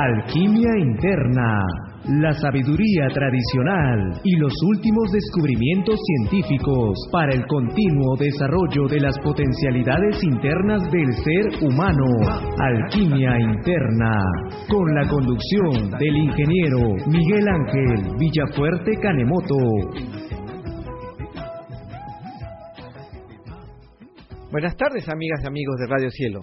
Alquimia interna, la sabiduría tradicional y los últimos descubrimientos científicos para el continuo desarrollo de las potencialidades internas del ser humano. Alquimia interna, con la conducción del ingeniero Miguel Ángel Villafuerte Canemoto. Buenas tardes, amigas y amigos de Radio Cielo.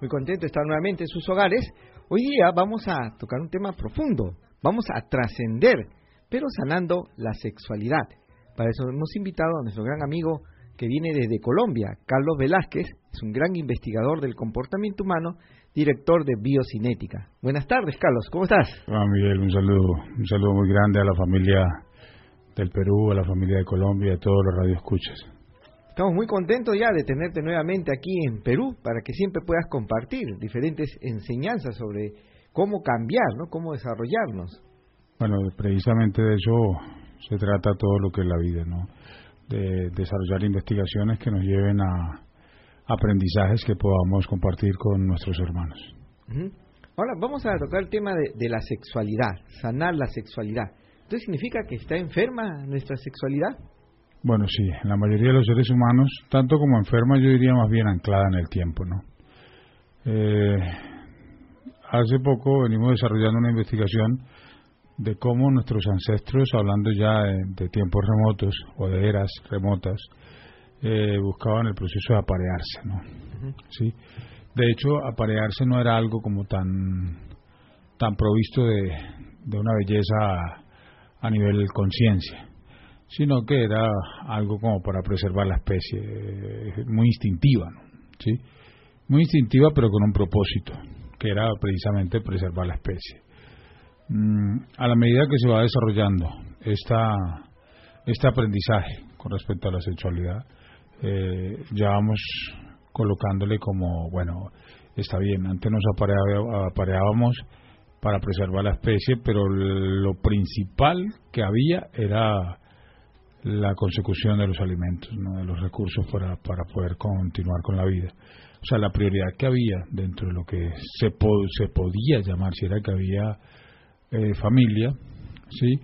Muy contento de estar nuevamente en sus hogares Hoy día vamos a tocar un tema profundo, vamos a trascender, pero sanando la sexualidad. Para eso hemos invitado a nuestro gran amigo que viene desde Colombia, Carlos Velázquez, es un gran investigador del comportamiento humano, director de Biocinética. Buenas tardes, Carlos, ¿cómo estás? Ah, Miguel, un saludo, un saludo muy grande a la familia del Perú, a la familia de Colombia, a todos los radioescuchas. Estamos muy contentos ya de tenerte nuevamente aquí en Perú para que siempre puedas compartir diferentes enseñanzas sobre cómo cambiar, ¿no? Cómo desarrollarnos. Bueno, precisamente de eso se trata todo lo que es la vida, ¿no? De desarrollar investigaciones que nos lleven a aprendizajes que podamos compartir con nuestros hermanos. Ahora vamos a tocar el tema de, de la sexualidad, sanar la sexualidad. ¿Esto significa que está enferma nuestra sexualidad? Bueno, sí, en la mayoría de los seres humanos, tanto como enferma, yo diría más bien anclada en el tiempo, ¿no? Eh, hace poco venimos desarrollando una investigación de cómo nuestros ancestros, hablando ya de, tiempos remotos o de eras remotas, eh, buscaban el proceso de aparearse, ¿no? Sí. De hecho, aparearse no era algo como tan tan provisto de, de una belleza a nivel conciencia sino que era algo como para preservar la especie, eh, muy instintiva, ¿sí? Muy instintiva pero con un propósito, que era precisamente preservar la especie. Mm, a la medida que se va desarrollando esta, este aprendizaje con respecto a la sexualidad, eh, ya vamos colocándole como, bueno, está bien, antes nos apareábamos para preservar la especie, pero lo principal que había era la consecución de los alimentos, ¿no? de los recursos para, para poder continuar con la vida. O sea, la prioridad que había dentro de lo que se, se podía llamar, si era que había eh, familia, ¿sí?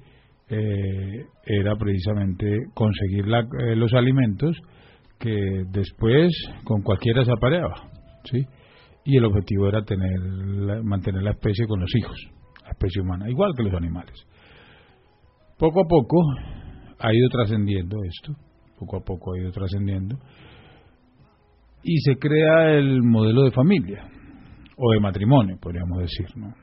Eh, era precisamente conseguir la, eh, los alimentos que después con cualquiera se apareaba, ¿sí? Y el objetivo era tener mantener la especie con los hijos, la especie humana, igual que los animales. Poco a poco ha ido trascendiendo esto, poco a poco ha ido trascendiendo, y se crea el modelo de familia, o de matrimonio, podríamos decir. ¿no?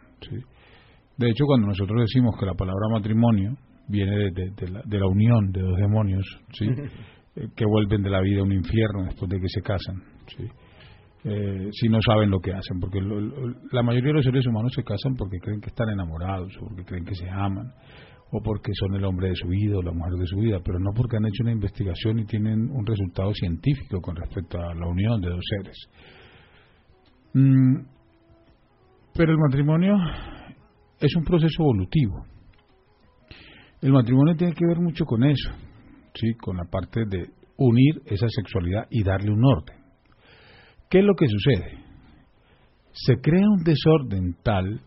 De hecho, cuando nosotros decimos que la palabra matrimonio viene de, la, unión de dos demonios, ¿sí? Eh, que vuelven de la vida a un infierno después de que se casan, ¿sí? Eh, si no saben lo que hacen, porque la mayoría de los seres humanos se casan porque creen que están enamorados o porque creen que se aman o porque son el hombre de su vida o la mujer de su vida, pero no porque han hecho una investigación y tienen un resultado científico con respecto a la unión de dos seres. Mm, pero el matrimonio es un proceso evolutivo. El matrimonio tiene que ver mucho con eso, sí, con la parte de unir esa sexualidad y darle un orden. ¿Qué es lo que sucede? Se crea un desorden tal,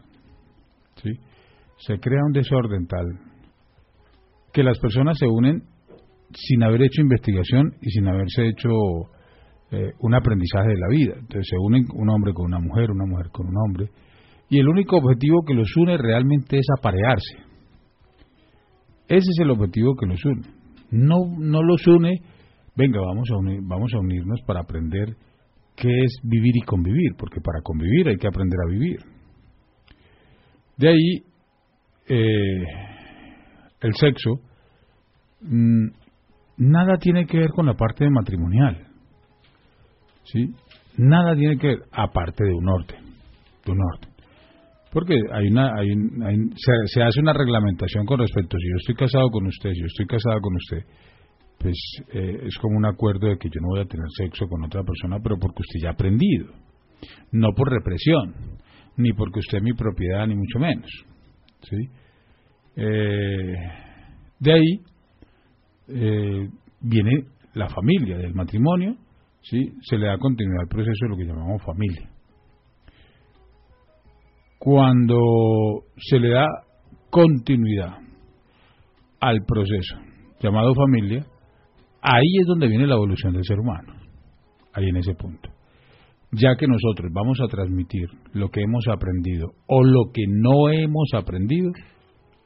¿sí? Se crea un desorden tal que las personas se unen sin haber hecho investigación y sin haberse hecho eh, un aprendizaje de la vida. Entonces se unen un hombre con una mujer, una mujer con un hombre, y el único objetivo que los une realmente es aparearse. Ese es el objetivo que los une. No, no los une, venga, vamos a, vamos a unirnos para aprender qué es vivir y convivir, porque para convivir hay que aprender a vivir. De ahí eh, el sexo, mm, nada tiene que ver con la parte matrimonial. ¿Sí? Nada tiene que ver, aparte de un orden. De un orden. Porque hay una, hay, se, hace una reglamentación con respecto, si yo estoy casado con usted, si yo estoy casada con usted, pues eh, es como un acuerdo de que yo no voy a tener sexo con otra persona, pero porque usted ya ha aprendido. No por represión, ni porque usted es mi propiedad, ni mucho menos. ¿Sí? Eh, de ahí eh, viene la familia del matrimonio, ¿sí? se le da continuidad al proceso de lo que llamamos familia. cuando se le da continuidad al proceso llamado familia, ahí es donde viene la evolución del ser humano, ahí en ese punto. Ya que nosotros vamos a transmitir lo que hemos aprendido o lo que no hemos aprendido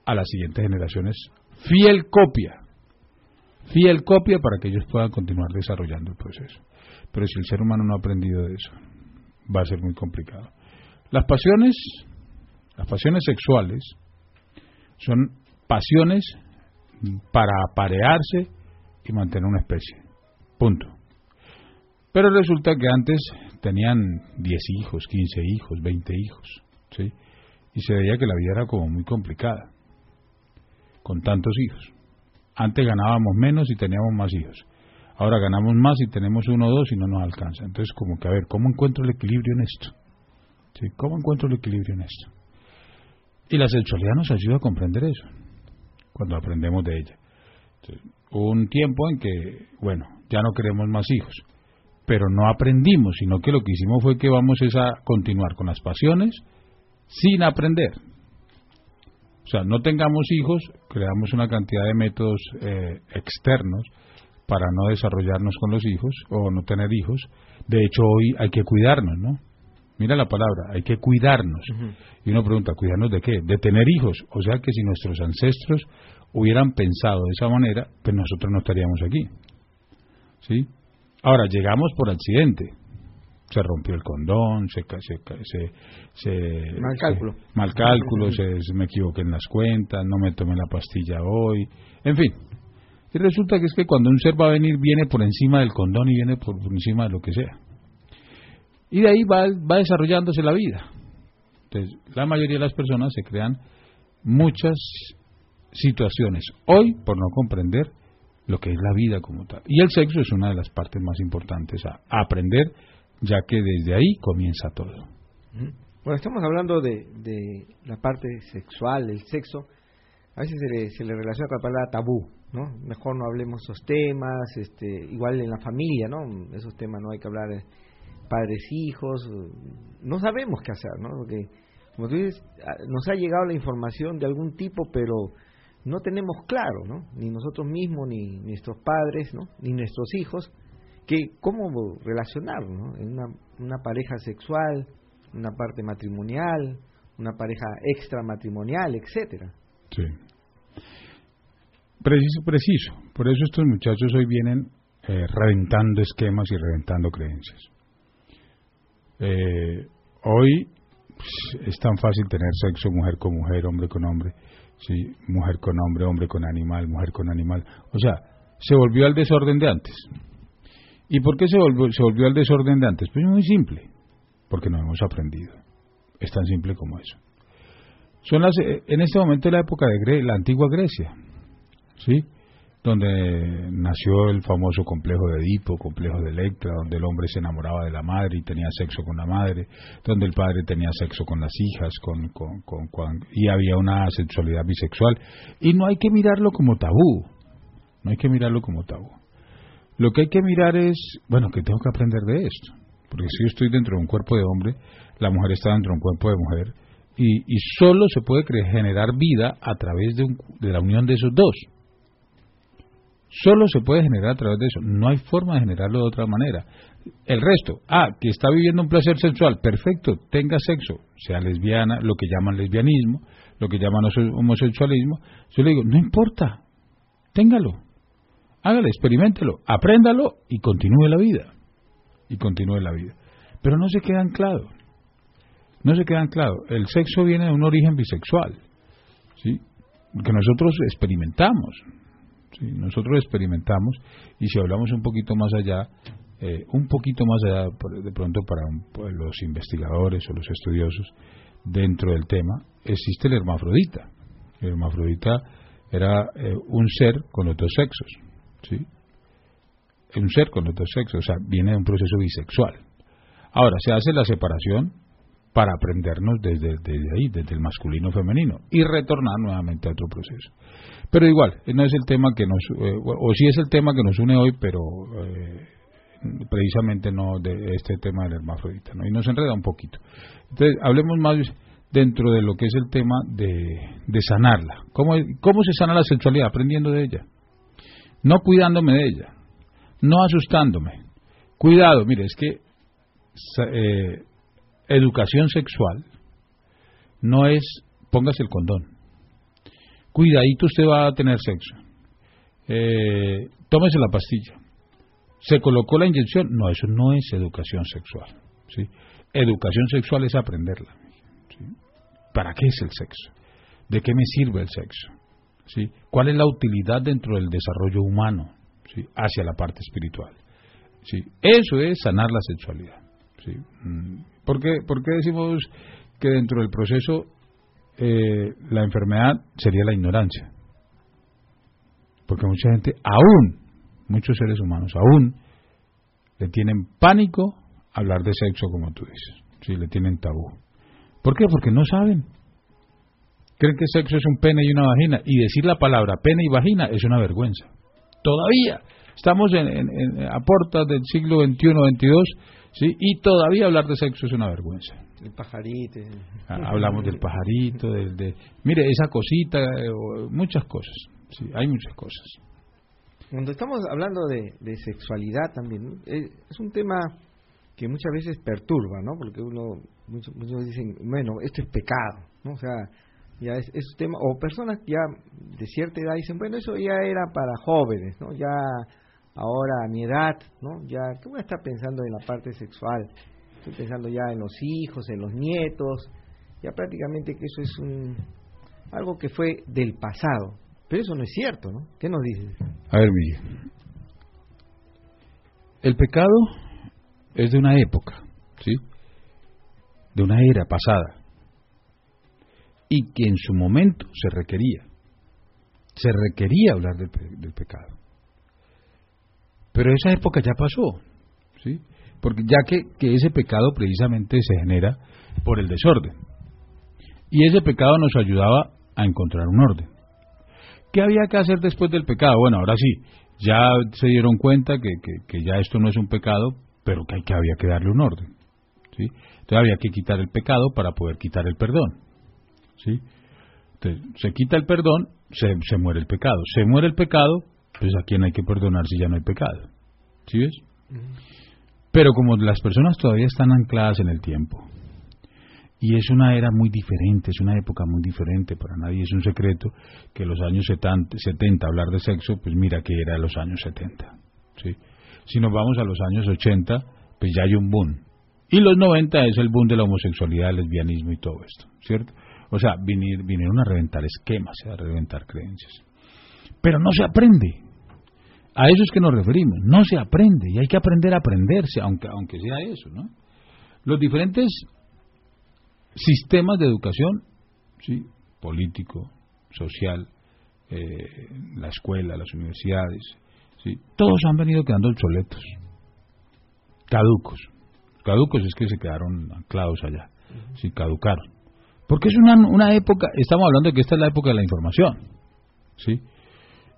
a las siguientes generaciones, fiel copia, fiel copia para que ellos puedan continuar desarrollando el proceso. Pero si el ser humano no ha aprendido de eso, va a ser muy complicado. Las pasiones, las pasiones sexuales, son pasiones para aparearse y mantener una especie. Punto. Pero resulta que antes tenían 10 hijos, 15 hijos, 20 hijos, ¿sí? Y se veía que la vida era como muy complicada, con tantos hijos. Antes ganábamos menos y teníamos más hijos. Ahora ganamos más y tenemos uno o dos y no nos alcanza. Entonces, como que, a ver, ¿cómo encuentro el equilibrio en esto? ¿Cómo encuentro el equilibrio en esto? Y la sexualidad nos ayuda a comprender eso, cuando aprendemos de ella. hubo un tiempo en que, bueno, ya no queremos más hijos, pero no aprendimos, sino que lo que hicimos fue que vamos a continuar con las pasiones sin aprender. O sea, no tengamos hijos, creamos una cantidad de métodos eh, externos para no desarrollarnos con los hijos o no tener hijos. De hecho, hoy hay que cuidarnos, ¿no? Mira la palabra, hay que cuidarnos. Y uno pregunta, ¿cuidarnos de qué? De tener hijos. O sea que si nuestros ancestros hubieran pensado de esa manera, pues nosotros no estaríamos aquí. ¿Sí? Ahora, llegamos por accidente. Se rompió el condón, se... se, se, mal cálculo. mal cálculo, se, me equivoqué en las cuentas, no me tomé la pastilla hoy. En fin. Y resulta que es que cuando un ser va a venir, viene por encima del condón y viene por encima de lo que sea. Y de ahí va, va desarrollándose la vida. Entonces, la mayoría de las personas se crean muchas situaciones hoy por no comprender lo que es la vida como tal. Y el sexo es una de las partes más importantes a, aprender, ya que desde ahí comienza todo. Bueno, estamos hablando de, de la parte sexual, el sexo. A veces se le, se le relaciona con la palabra tabú, ¿no? Mejor no hablemos esos temas, este, igual en la familia, ¿no? Esos temas no hay que hablar padres, hijos, no sabemos qué hacer, ¿no? Porque, como tú dices, nos ha llegado la información de algún tipo, pero no tenemos claro, ¿no? Ni nosotros mismos, ni nuestros padres, ¿no? Ni nuestros hijos, que cómo relacionarnos, ¿no? En una, una pareja sexual, una parte matrimonial, una pareja extramatrimonial, etcétera. Sí. Preciso, preciso. Por eso estos muchachos hoy vienen eh, reventando esquemas y reventando creencias. Eh, hoy pues, es tan fácil tener sexo mujer con mujer, hombre con hombre, sí, mujer con hombre, hombre con animal, mujer con animal. O sea, se volvió al desorden de antes. ¿Y por qué se volvió, se volvió al desorden de antes? Pues muy simple, porque no hemos aprendido. Es tan simple como eso. Son las, eh, en este momento la época de la antigua Grecia, ¿sí? donde nació el famoso complejo de Edipo, complejo de Electra, donde el hombre se enamoraba de la madre y tenía sexo con la madre, donde el padre tenía sexo con las hijas, con, con, y había una sexualidad bisexual. Y no hay que mirarlo como tabú, no hay que mirarlo como tabú. Lo que hay que mirar es, bueno, que tengo que aprender de esto, porque si yo estoy dentro de un cuerpo de hombre, la mujer está dentro de un cuerpo de mujer, y, y solo se puede generar vida a través de, de la unión de esos dos Solo se puede generar a través de eso. No hay forma de generarlo de otra manera. El resto, ah, que está viviendo un placer sexual, perfecto, tenga sexo, sea lesbiana, lo que llaman lesbianismo, lo que llaman homosexualismo. Yo le digo, no importa, téngalo, hágalo, experimentelo, apréndalo y continúe la vida. Y continúe la vida. Pero no se queda anclado. No se queda anclado. El sexo viene de un origen bisexual. ¿sí? Que nosotros experimentamos nosotros experimentamos y si hablamos un poquito más allá, eh, un poquito más allá de pronto para los investigadores o los estudiosos dentro del tema, existe el hermafrodita. El hermafrodita era eh, un ser con los dos sexos, ¿sí? Un ser con los dos sexos, o sea, viene de un proceso bisexual. Ahora, se hace la separación para aprendernos desde, desde ahí, desde el masculino femenino, y retornar nuevamente a otro proceso. Pero igual, no es el tema que nos, eh, o sí es el tema que nos une hoy, pero eh, precisamente no de este tema del hermafrodita. Y nos enreda un poquito. Entonces, hablemos más dentro de lo que es el tema de, de sanarla. ¿Cómo, ¿Cómo se sana la sexualidad? Aprendiendo de ella. No cuidándome de ella. No asustándome. Cuidado, mire, es que eh, educación sexual no es póngase el condón. Cuidadito usted va a tener sexo. Eh, tómese la pastilla. ¿Se colocó la inyección? No, eso no es educación sexual. ¿sí? Educación sexual es aprenderla. ¿Para qué es el sexo? ¿De qué me sirve el sexo? ¿Sí? ¿Cuál es la utilidad dentro del desarrollo humano ¿sí? hacia la parte espiritual? ¿Sí? Eso es sanar la sexualidad. ¿sí? Mm. ¿Por, qué, ¿Por qué decimos que dentro del proceso eh, la enfermedad sería la ignorancia? Porque mucha gente, aún, muchos seres humanos, aún le tienen pánico hablar de sexo, como tú dices. Sí, le tienen tabú. ¿Por qué? Porque no saben. Creen que sexo es un pene y una vagina. Y decir la palabra pene y vagina es una vergüenza. Todavía estamos en, a puertas del siglo XXI, XXII, ¿sí? y todavía hablar de sexo es una vergüenza. El pajarito. Ah, hablamos del pajarito, de, mire, esa cosita, eh, muchas cosas. Sí, hay muchas cosas. Cuando estamos hablando de, sexualidad también, eh, es, un tema que muchas veces perturba, ¿no? Porque uno, muchos, dicen, bueno, esto es pecado, ¿no? O sea, ya es, es un tema, o personas ya de cierta edad dicen, bueno, eso ya era para jóvenes, ¿no? Ya ahora a mi edad, ¿no? Ya, ¿qué voy a estar pensando en la parte sexual? Estoy pensando ya en los hijos, en los nietos, ya prácticamente que eso es un, algo que fue del pasado. Pero eso no es cierto, ¿no? ¿Qué nos dices? A ver, Miguel. El pecado es de una época, ¿sí? De una era pasada. Y que en su momento se requería. Se requería hablar del, del pecado. Pero esa época ya pasó, ¿sí? Porque ya que, ese pecado precisamente se genera por el desorden. Y ese pecado nos ayudaba a encontrar un orden. ¿Qué había que hacer después del pecado? Bueno, ahora sí, ya se dieron cuenta que, que, ya esto no es un pecado, pero que, hay, que había que darle un orden. ¿sí? Entonces había que quitar el pecado para poder quitar el perdón. ¿Sí? Entonces, se quita el perdón, se, se muere el pecado. Se muere el pecado, pues a quién hay que perdonar si ya no hay pecado. ¿Sí ves? Pero como las personas todavía están ancladas en el tiempo, y es una era muy diferente, es una época muy diferente, para nadie es un secreto que los años 70, 70 hablar de sexo, pues mira que era los años 70. ¿sí? Si nos vamos a los años 80, pues ya hay un boom. Y los 90 es el boom de la homosexualidad, el lesbianismo y todo esto, ¿cierto? O sea, vinieron a reventar esquemas, a reventar creencias. Pero no se aprende. A eso es que nos referimos. No se aprende y hay que aprender a aprenderse, aunque, aunque sea eso, ¿no? Los diferentes sistemas de educación, ¿sí? político, social, eh, la escuela, las universidades, ¿sí? todos han venido quedando obsoletos, caducos. Caducos es que se quedaron anclados allá, sí, caducaron. Porque es una, una época, estamos hablando de que esta es la época de la información, ¿sí?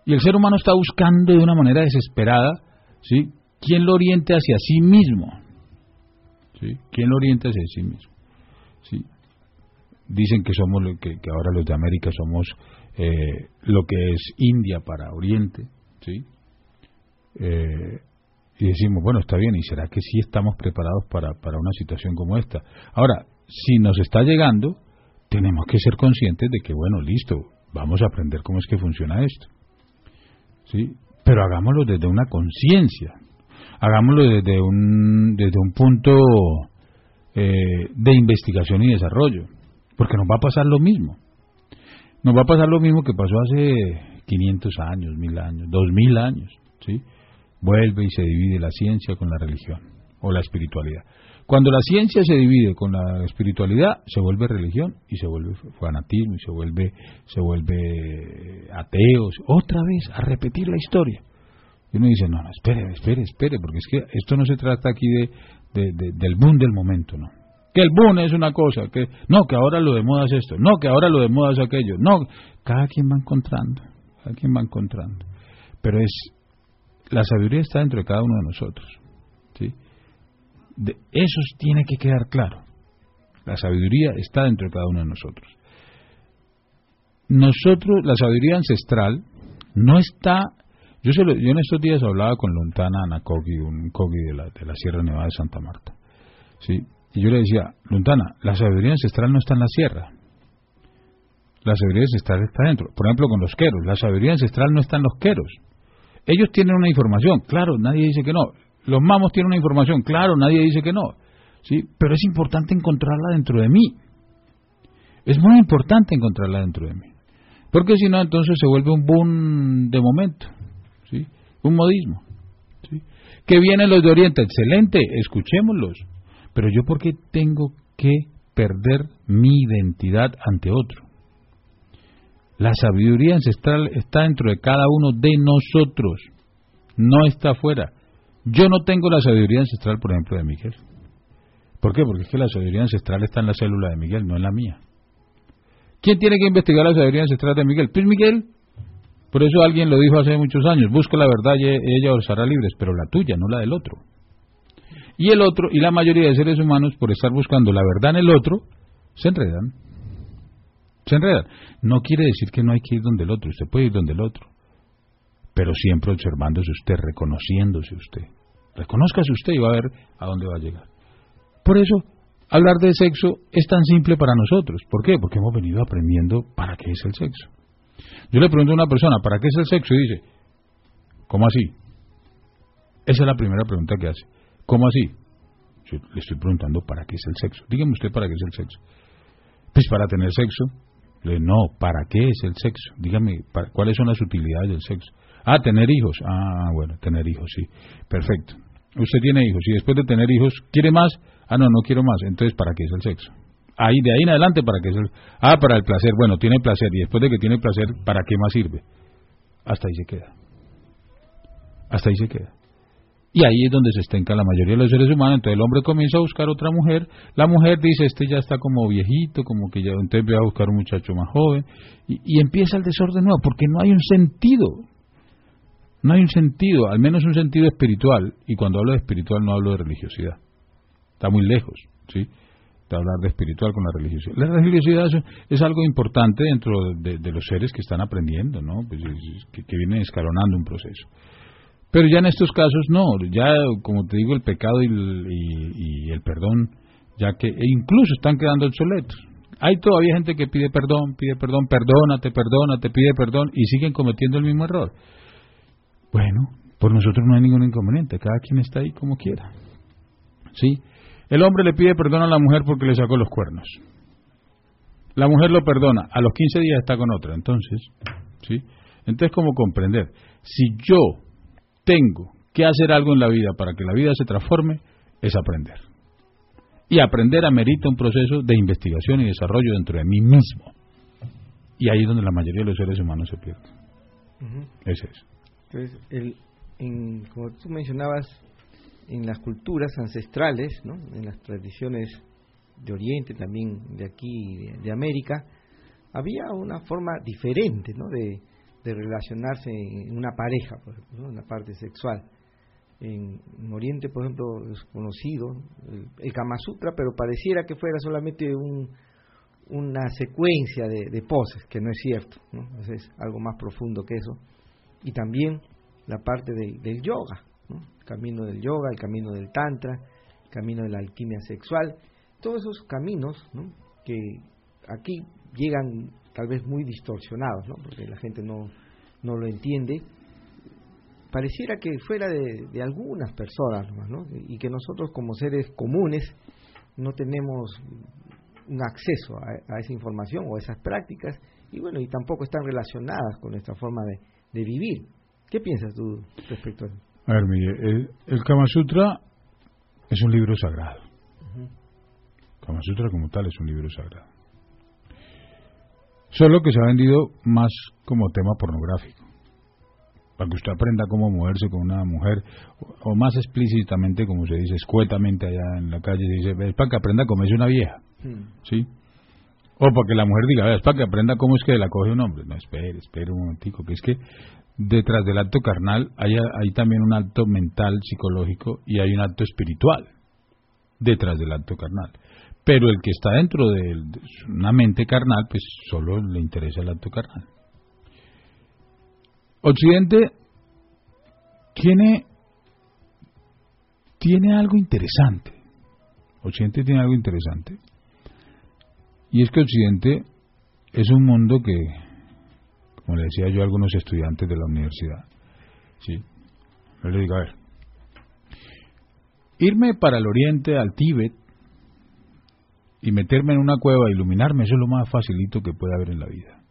Y el ser humano está buscando de una manera desesperada, ¿sí? ¿Quién lo oriente hacia sí mismo? ¿Sí? ¿Quién lo oriente hacia sí mismo? ¿sí? Dicen que somos que, que ahora los de América somos eh, lo que es India para Oriente, ¿sí? Eh, y decimos, bueno, está bien, ¿y será que sí estamos preparados para, para una situación como esta? Ahora, si nos está llegando, tenemos que ser conscientes de que, bueno, listo, vamos a aprender cómo es que funciona esto. ¿Sí? Pero hagámoslo desde una conciencia, hagámoslo desde un, desde un punto eh, de investigación y desarrollo, porque nos va a pasar lo mismo. Nos va a pasar lo mismo que pasó hace 500 años, 1000 años, 2000 años, ¿sí? Vuelve y se divide la ciencia con la religión o la espiritualidad. Cuando la ciencia se divide con la espiritualidad, se vuelve religión y se vuelve fanatismo y se vuelve se vuelve ateos, otra vez a repetir la historia. Y uno dice, no, no, espere, espere, espere, porque es que esto no se trata aquí de, del boom del momento, ¿no? Que el boom es una cosa, que no, que ahora lo de moda es esto, no, que ahora lo de moda es aquello, no, cada quien va encontrando, cada quien va encontrando. Pero es, la sabiduría está dentro de cada uno de nosotros, ¿sí? De, eso tiene que quedar claro. La sabiduría está dentro de cada uno de nosotros. Nosotros, la sabiduría ancestral, no está. Yo, yo en estos días hablaba con Luntana Anacogi, un Kogi de la, de la Sierra Nevada de Santa Marta. ¿sí? Y yo le decía, Luntana, la sabiduría ancestral no está en la sierra. La sabiduría ancestral está dentro. Por ejemplo, con los queros. La sabiduría ancestral no está en los queros. Ellos tienen una información, claro, nadie dice que no. Los mamos tienen una información, claro, nadie dice que no. ¿sí? Pero es importante encontrarla dentro de mí. Es muy importante encontrarla dentro de mí. Porque si no, entonces se vuelve un boom de momento. ¿sí? Un modismo. ¿sí? Que vienen los de Oriente, excelente, escuchémoslos. Pero yo, ¿por qué tengo que perder mi identidad ante otro? La sabiduría ancestral está dentro de cada uno de nosotros, no está afuera. Yo no tengo la sabiduría ancestral, por ejemplo, de Miguel. ¿Por qué? Porque es que la sabiduría ancestral está en la célula de Miguel, no en la mía. ¿Quién tiene que investigar la sabiduría ancestral de Miguel? Pues Miguel. Por eso alguien lo dijo hace muchos años, busca la verdad y ella os hará libres, pero la tuya, no la del otro. Y el otro, y la mayoría de seres humanos, por estar buscando la verdad en el otro, se enredan. Se enredan. No quiere decir que no hay que ir donde el otro, usted puede ir donde el otro, pero siempre observándose usted, reconociéndose usted. Reconózcase usted y va a ver a dónde va a llegar. Por eso, hablar de sexo es tan simple para nosotros. ¿Por qué? Porque hemos venido aprendiendo para qué es el sexo. Yo le pregunto a una persona, ¿para qué es el sexo? Y dice, ¿cómo así? Esa es la primera pregunta que hace. ¿Cómo así? Yo le estoy preguntando, ¿para qué es el sexo? Dígame usted para qué es el sexo. Pues para tener sexo. Le no, ¿para qué es el sexo? Dígame, ¿cuáles son las utilidades del sexo? Ah, tener hijos. Ah, bueno, tener hijos, sí. Perfecto. Usted tiene hijos y después de tener hijos, ¿quiere más? Ah, no, no quiero más. Entonces, ¿para qué es el sexo? Ahí, de ahí en adelante, ¿para qué es el Ah, para el placer. Bueno, tiene placer. Y después de que tiene placer, ¿para qué más sirve? Hasta ahí se queda. Hasta ahí se queda. Y ahí es donde se estenca la mayoría de los seres humanos. Entonces el hombre comienza a buscar otra mujer. La mujer dice, este ya está como viejito, como que ya entonces voy a buscar un muchacho más joven. Y, y empieza el desorden nuevo, porque no hay un sentido. No hay un sentido, al menos un sentido espiritual. Y cuando hablo de espiritual no hablo de religiosidad. Está muy lejos, ¿sí? De hablar de espiritual con la religiosidad. La religiosidad es, algo importante dentro de, los seres que están aprendiendo, ¿no? Pues que, vienen escalonando un proceso. Pero ya en estos casos no, ya como te digo, el pecado y el, perdón, ya que e incluso están quedando obsoletos. Hay todavía gente que pide perdón, pide perdón, perdónate, perdónate, pide perdón y siguen cometiendo el mismo error. Bueno, por nosotros no hay ningún inconveniente, cada quien está ahí como quiera. ¿Sí? El hombre le pide perdón a la mujer porque le sacó los cuernos. La mujer lo perdona, a los 15 días está con otra, entonces, ¿sí? Entonces, ¿cómo comprender? Si yo tengo que hacer algo en la vida para que la vida se transforme, es aprender. Y aprender amerita un proceso de investigación y desarrollo dentro de mí mismo. Y ahí es donde la mayoría de los seres humanos se pierden. Ese es. Entonces, el, como tú mencionabas, en las culturas ancestrales, ¿no? en las tradiciones de Oriente, también de aquí, de, América, había una forma diferente ¿no? de, de relacionarse en una pareja, por ejemplo, en la parte sexual. En, Oriente, por ejemplo, es conocido el, Kama Sutra, pero pareciera que fuera solamente un, una secuencia de, poses, que no es cierto, ¿no? es algo más profundo que eso. Y también la parte del yoga, el camino del yoga, el camino del tantra, el camino de la alquimia sexual, todos esos caminos que aquí llegan tal vez muy distorsionados, ¿no? porque la gente no, no lo entiende, pareciera que fuera de, algunas personas ¿no? y que nosotros como seres comunes no tenemos un acceso a, esa información o a esas prácticas y bueno, y tampoco están relacionadas con nuestra forma de, vivir. ¿Qué piensas tú respecto a eso? A ver, mire, el, Kama Sutra es un libro sagrado. Kama Sutra como tal es un libro sagrado. Solo que se ha vendido más como tema pornográfico. Para que usted aprenda cómo moverse con una mujer, o, más explícitamente, como se dice, escuetamente allá en la calle, se dice, es para que aprenda a comerse una vieja. Hmm. ¿Sí? O para que la mujer diga, es para que aprenda cómo es que la coge un hombre. No, espere, espere un momentico, que es que detrás del acto carnal hay, hay también un acto mental, psicológico, y hay un acto espiritual detrás del acto carnal. Pero el que está dentro de, una mente carnal, pues solo le interesa el acto carnal. Occidente tiene, tiene algo interesante. Occidente tiene algo interesante. Y es que Occidente es un mundo que, como le decía yo a algunos estudiantes de la universidad, ¿sí? Yo le digo, a ver, irme para el oriente, al Tíbet, y meterme en una cueva iluminarme, eso es lo más facilito que puede haber en la vida.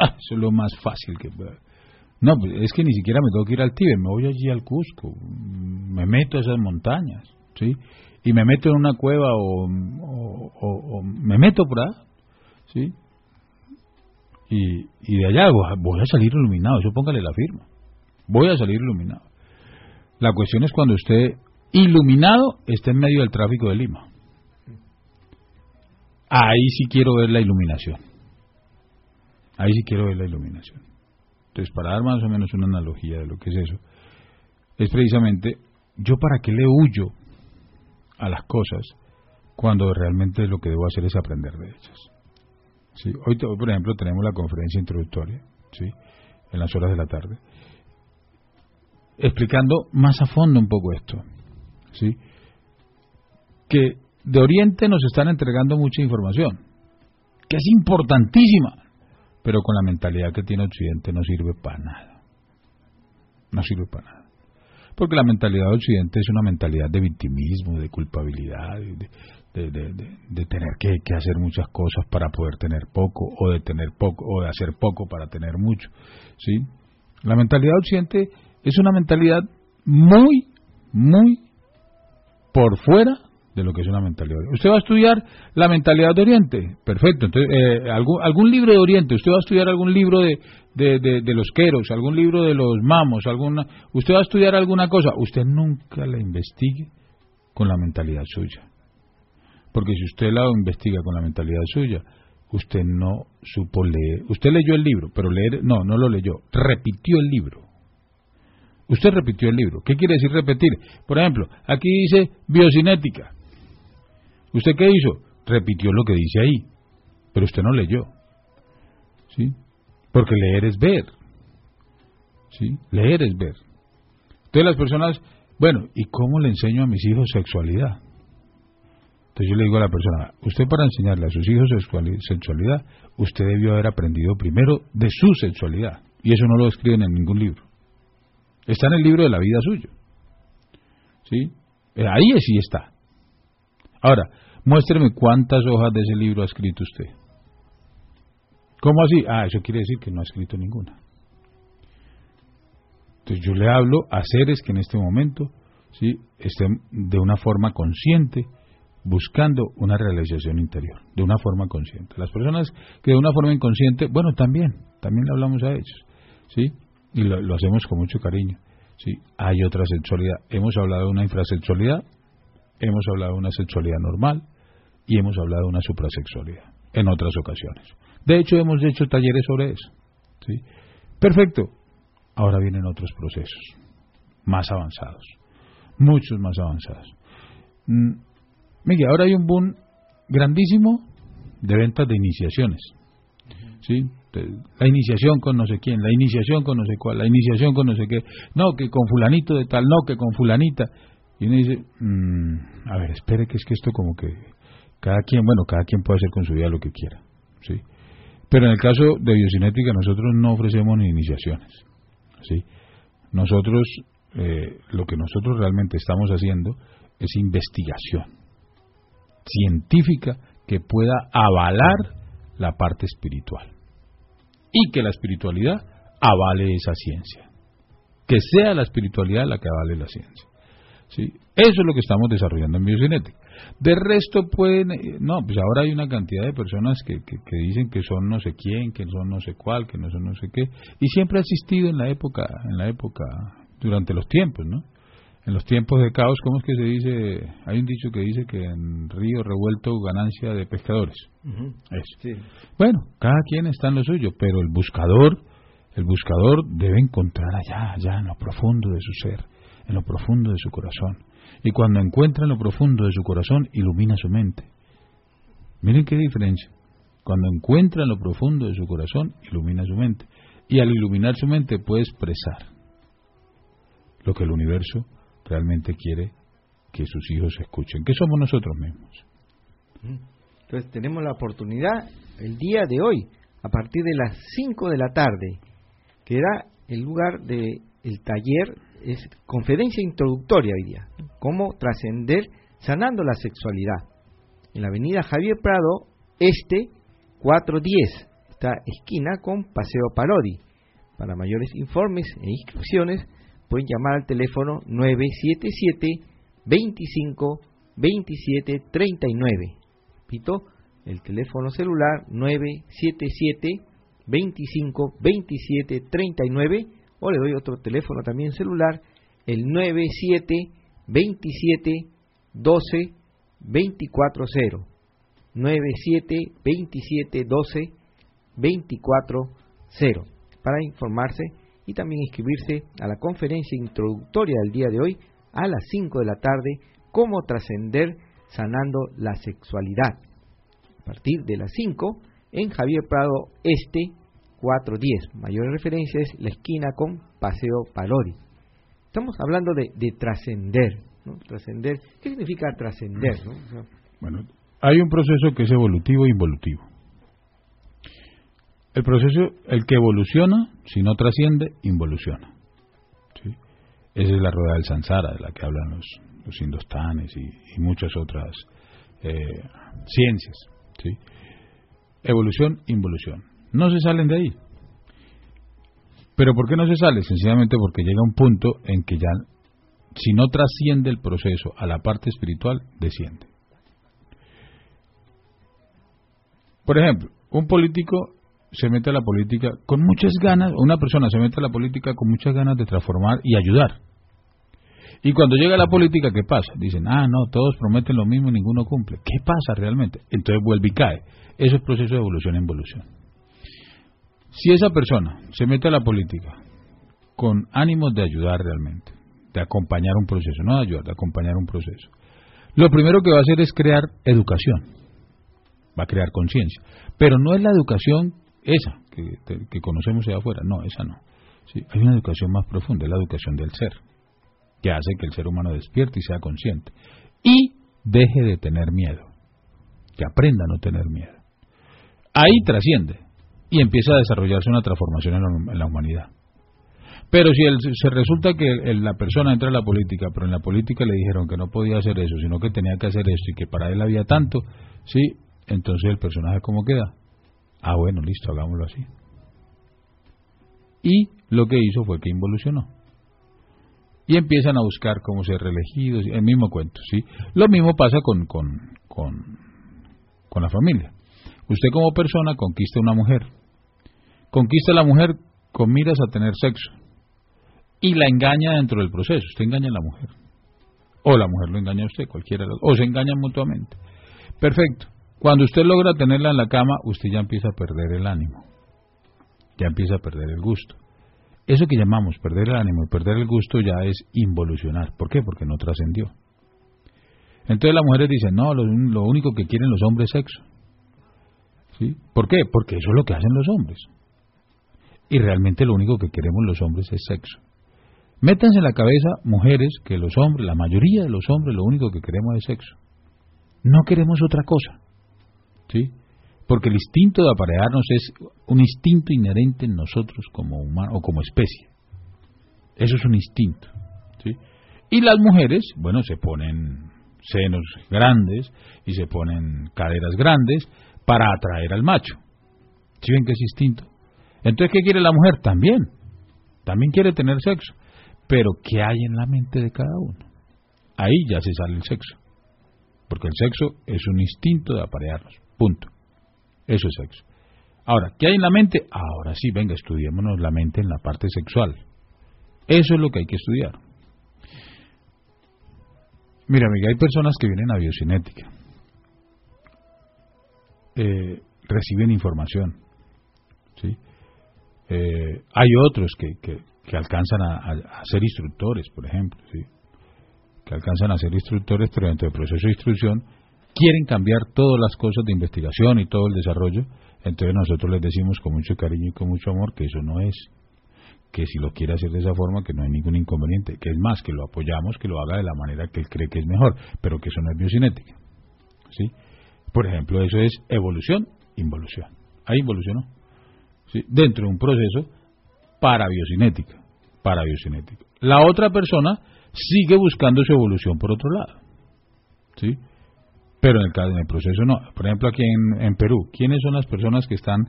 Ah, eso es lo más fácil que puede haber. No, pues, es que ni siquiera me tengo que ir al Tíbet, me voy allí al Cusco, me meto a esas montañas, ¿sí? Y me meto en una cueva o, me meto por ahí, ¿sí? Y, y de allá voy a salir iluminado, eso póngale la firma. Voy a salir iluminado. La cuestión es cuando usted iluminado esté en medio del tráfico de Lima ahí sí quiero ver la iluminación. Ahí sí quiero ver la iluminación. Entonces, para dar más o menos una analogía de lo que es eso, es precisamente, yo para qué le huyo a las cosas cuando realmente lo que debo hacer es aprender de ellas. Hoy, por ejemplo, tenemos la conferencia introductoria, ¿sí? en las horas de la tarde, explicando más a fondo un poco esto. ¿sí? Que de Oriente nos están entregando mucha información, que es importantísima, pero con la mentalidad que tiene Occidente no sirve para nada. No sirve para nada. Porque la mentalidad de Occidente es una mentalidad de victimismo, de culpabilidad, de, tener que, que, hacer muchas cosas para poder tener poco, o de tener poco, o de hacer poco para tener mucho. ¿sí? La mentalidad de Occidente es una mentalidad muy, muy por fuera de lo que es una mentalidad. Usted va a estudiar la mentalidad de Oriente, perfecto. Entonces, eh, algún, algún libro de Oriente, usted va a estudiar algún libro de, de, los queros, algún libro de los mamos, alguna, usted va a estudiar alguna cosa, usted nunca la investigue con la mentalidad suya. Porque si usted la investiga con la mentalidad suya, usted no supo leer. Usted leyó el libro, pero leer, no, no lo leyó, repitió el libro. Usted repitió el libro. ¿Qué quiere decir repetir? Por ejemplo, aquí dice biocinética. ¿Usted qué hizo? Repitió lo que dice ahí, pero usted no leyó. ¿Sí? Porque leer es ver. ¿Sí? Leer es ver. Entonces las personas, bueno, ¿y cómo le enseño a mis hijos sexualidad? Entonces yo le digo a la persona, usted para enseñarle a sus hijos sexualidad, usted debió haber aprendido primero de su sexualidad. Y eso no lo escriben en ningún libro. Está en el libro de la vida suyo. ¿Sí? Eh, ahí sí está. Ahora, muéstreme cuántas hojas de ese libro ha escrito usted. ¿Cómo así? Ah, eso quiere decir que no ha escrito ninguna. Entonces yo le hablo a seres que en este momento ¿sí? estén de una forma consciente buscando una realización interior, de una forma consciente. Las personas que de una forma inconsciente, bueno, también, también le hablamos a ellos, ¿sí? Y lo, hacemos con mucho cariño, ¿sí? Hay otra sexualidad. Hemos hablado de una infrasexualidad, hemos hablado de una sexualidad normal y hemos hablado de una suprasexualidad en otras ocasiones. De hecho, hemos hecho talleres sobre eso. Perfecto. Ahora vienen otros procesos más avanzados, muchos más avanzados. Mm, Miguel, ahora hay un boom grandísimo de ventas de iniciaciones. ¿sí? La iniciación con no sé quién, la iniciación con no sé cuál, la iniciación con no sé qué. No, que con fulanito de tal, no, que con fulanita. Y uno dice, mm, a ver, espere que es que esto como que cada quien, bueno, cada quien puede hacer con su vida lo que quiera, ¿sí? Pero en el caso de biocinética nosotros no ofrecemos ni iniciaciones, ¿sí? Nosotros, eh, lo que nosotros realmente estamos haciendo es investigación científica que pueda avalar la parte espiritual y que la espiritualidad avale esa ciencia. Que sea la espiritualidad la que avale la ciencia. ¿Sí? Eso es lo que estamos desarrollando en biocinética. De resto pueden, eh, no, pues ahora hay una cantidad de personas que, que, dicen que son no sé quién, que son no sé cuál, que no son no sé qué, y siempre ha existido en la época, en la época, durante los tiempos, ¿no? En los tiempos de caos, ¿cómo es que se dice? Hay un dicho que dice que en río revuelto ganancia de pescadores. Bueno, cada quien está en lo suyo, pero el buscador, el buscador debe encontrar allá, allá en lo profundo de su ser en lo profundo de su corazón. Y cuando encuentra en lo profundo de su corazón, ilumina su mente. Miren qué diferencia. Cuando encuentra en lo profundo de su corazón, ilumina su mente. Y al iluminar su mente puede expresar lo que el universo realmente quiere que sus hijos escuchen, que somos nosotros mismos. Entonces tenemos la oportunidad el día de hoy, a partir de las 5 de la tarde, que era el lugar del el taller, es conferencia introductoria hoy día, cómo trascender sanando la sexualidad. En la avenida Javier Prado, este 410, está esquina con Paseo Parodi. Para mayores informes e inscripciones pueden llamar al teléfono 977 25 27 39. Repito, el teléfono celular 977 25 27 39 o le doy otro teléfono también celular el 97 27 12 240 97 27 12 240 para informarse y también inscribirse a la conferencia introductoria del día de hoy a las 5 de la tarde, cómo trascender sanando la sexualidad. A partir de las 5 en Javier Prado Este 410. Mayor referencia es la esquina con Paseo Palori. Estamos hablando de, trascender. ¿no? Trascender. ¿Qué significa trascender? bueno, hay un proceso que es evolutivo e involutivo. El proceso, el que evoluciona, si no trasciende, involuciona. Esa es la rueda del Sansara, de la que hablan los, los indostanes y, muchas otras eh, ciencias. Evolución, involución. No se salen de ahí. ¿Pero por qué no se sale? Sencillamente porque llega un punto en que ya, si no trasciende el proceso a la parte espiritual, desciende. Por ejemplo, un político se mete a la política con muchas ganas, una persona se mete a la política con muchas ganas de transformar y ayudar. Y cuando llega a la política, ¿qué pasa? Dicen, ah, no, todos prometen lo mismo y ninguno cumple. ¿Qué pasa realmente? Entonces vuelve y cae. Eso es proceso de evolución en evolución. Si esa persona se mete a la política con ánimos de ayudar realmente, de acompañar un proceso, no de ayudar, de acompañar un proceso, lo primero que va a hacer es crear educación, va a crear conciencia, pero no es la educación esa que, conocemos allá afuera, no, esa no. Sí, hay una educación más profunda, es la educación del ser, que hace que el ser humano despierte y sea consciente. Y deje de tener miedo, que aprenda a no tener miedo. Ahí trasciende, y empieza a desarrollarse una transformación en la, humanidad. Pero si se resulta que la persona entra en la política, pero en la política le dijeron que no podía hacer eso, sino que tenía que hacer esto y que para él había tanto, sí, entonces el personaje cómo queda? Ah, bueno, listo, hagámoslo así. Y lo que hizo fue que involucionó. Y empiezan a buscar cómo ser reelegidos, el mismo cuento, ¿sí? Lo mismo pasa con, con, con, con la familia. Usted como persona conquista a una mujer, conquista a la mujer con miras a tener sexo y la engaña dentro del proceso. Usted engaña a la mujer. O la mujer lo engaña a usted, cualquiera de los O se engañan mutuamente. Perfecto. Cuando usted logra tenerla en la cama, usted ya empieza a perder el ánimo. Ya empieza a perder el gusto. Eso que llamamos perder el ánimo y perder el gusto ya es involucionar. ¿Por qué? Porque no trascendió. Entonces las mujeres dicen, no, lo, único que quieren los hombres es sexo. ¿Sí? ¿Por qué? Porque eso es lo que hacen los hombres. Y realmente lo único que queremos los hombres es sexo. Métanse en la cabeza, mujeres, que los hombres, la mayoría de los hombres, lo único que queremos es sexo. No queremos otra cosa. ¿Sí? Porque el instinto de aparearnos es un instinto inherente en nosotros como humanos o como especie. Eso es un instinto. ¿sí? Y las mujeres, bueno, se ponen senos grandes y se ponen caderas grandes para atraer al macho. ¿Sí ven que es instinto? Entonces, ¿qué quiere la mujer? También. También quiere tener sexo. Pero, ¿qué hay en la mente de cada uno? Ahí ya se sale el sexo. Porque el sexo es un instinto de aparearnos. Punto. Eso es sexo. Ahora, ¿qué hay en la mente? Ahora sí, venga, estudiémonos la mente en la parte sexual. Eso es lo que hay que estudiar. Mira, amiga, hay personas que vienen a biocinética. Eh, reciben información. ¿sí? Eh, hay otros que, que, alcanzan a, ser instructores, por ejemplo, ¿sí? que alcanzan a ser instructores, pero dentro del proceso de instrucción quieren cambiar todas las cosas de investigación y todo el desarrollo, entonces nosotros les decimos con mucho cariño y con mucho amor que eso no es, que si lo quiere hacer de esa forma, que no hay ningún inconveniente, que es más, que lo apoyamos, que lo haga de la manera que él cree que es mejor, pero que eso no es biocinética. ¿sí? Por ejemplo, eso es evolución, involución. Ahí involucionó. Dentro de un proceso para biocinética, para biocinética. La otra persona sigue buscando su evolución por otro lado. ¿sí? Pero en el, en el proceso no. Por ejemplo, aquí en, Perú, ¿quiénes son las personas que están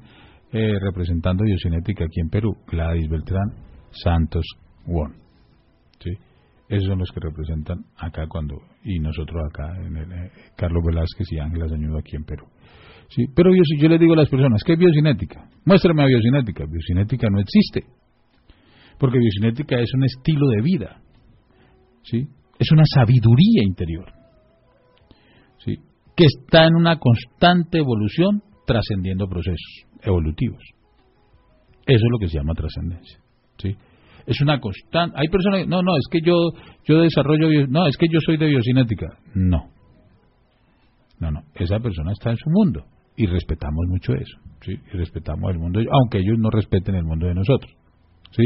eh, representando biocinética aquí en Perú? Gladys Beltrán, Santos, Won. ¿sí? Esos son los que representan acá cuando, y nosotros acá, en el, eh, Carlos Velázquez y Ángela Zañudo aquí en Perú. ¿Sí? Pero yo, yo les digo a las personas, ¿qué es biocinética? Muéstrame a biocinética. Biocinética no existe. Porque biocinética es un estilo de vida. ¿sí? Es una sabiduría interior que está en una constante evolución trascendiendo procesos evolutivos. Eso es lo que se llama trascendencia. ¿sí? Es una constante. Hay personas no, no, es que yo, yo desarrollo, no, es que yo soy de biocinética. No. No, no. Esa persona está en su mundo y respetamos mucho eso. ¿sí? Y respetamos el mundo, aunque ellos no respeten el mundo de nosotros. ¿sí?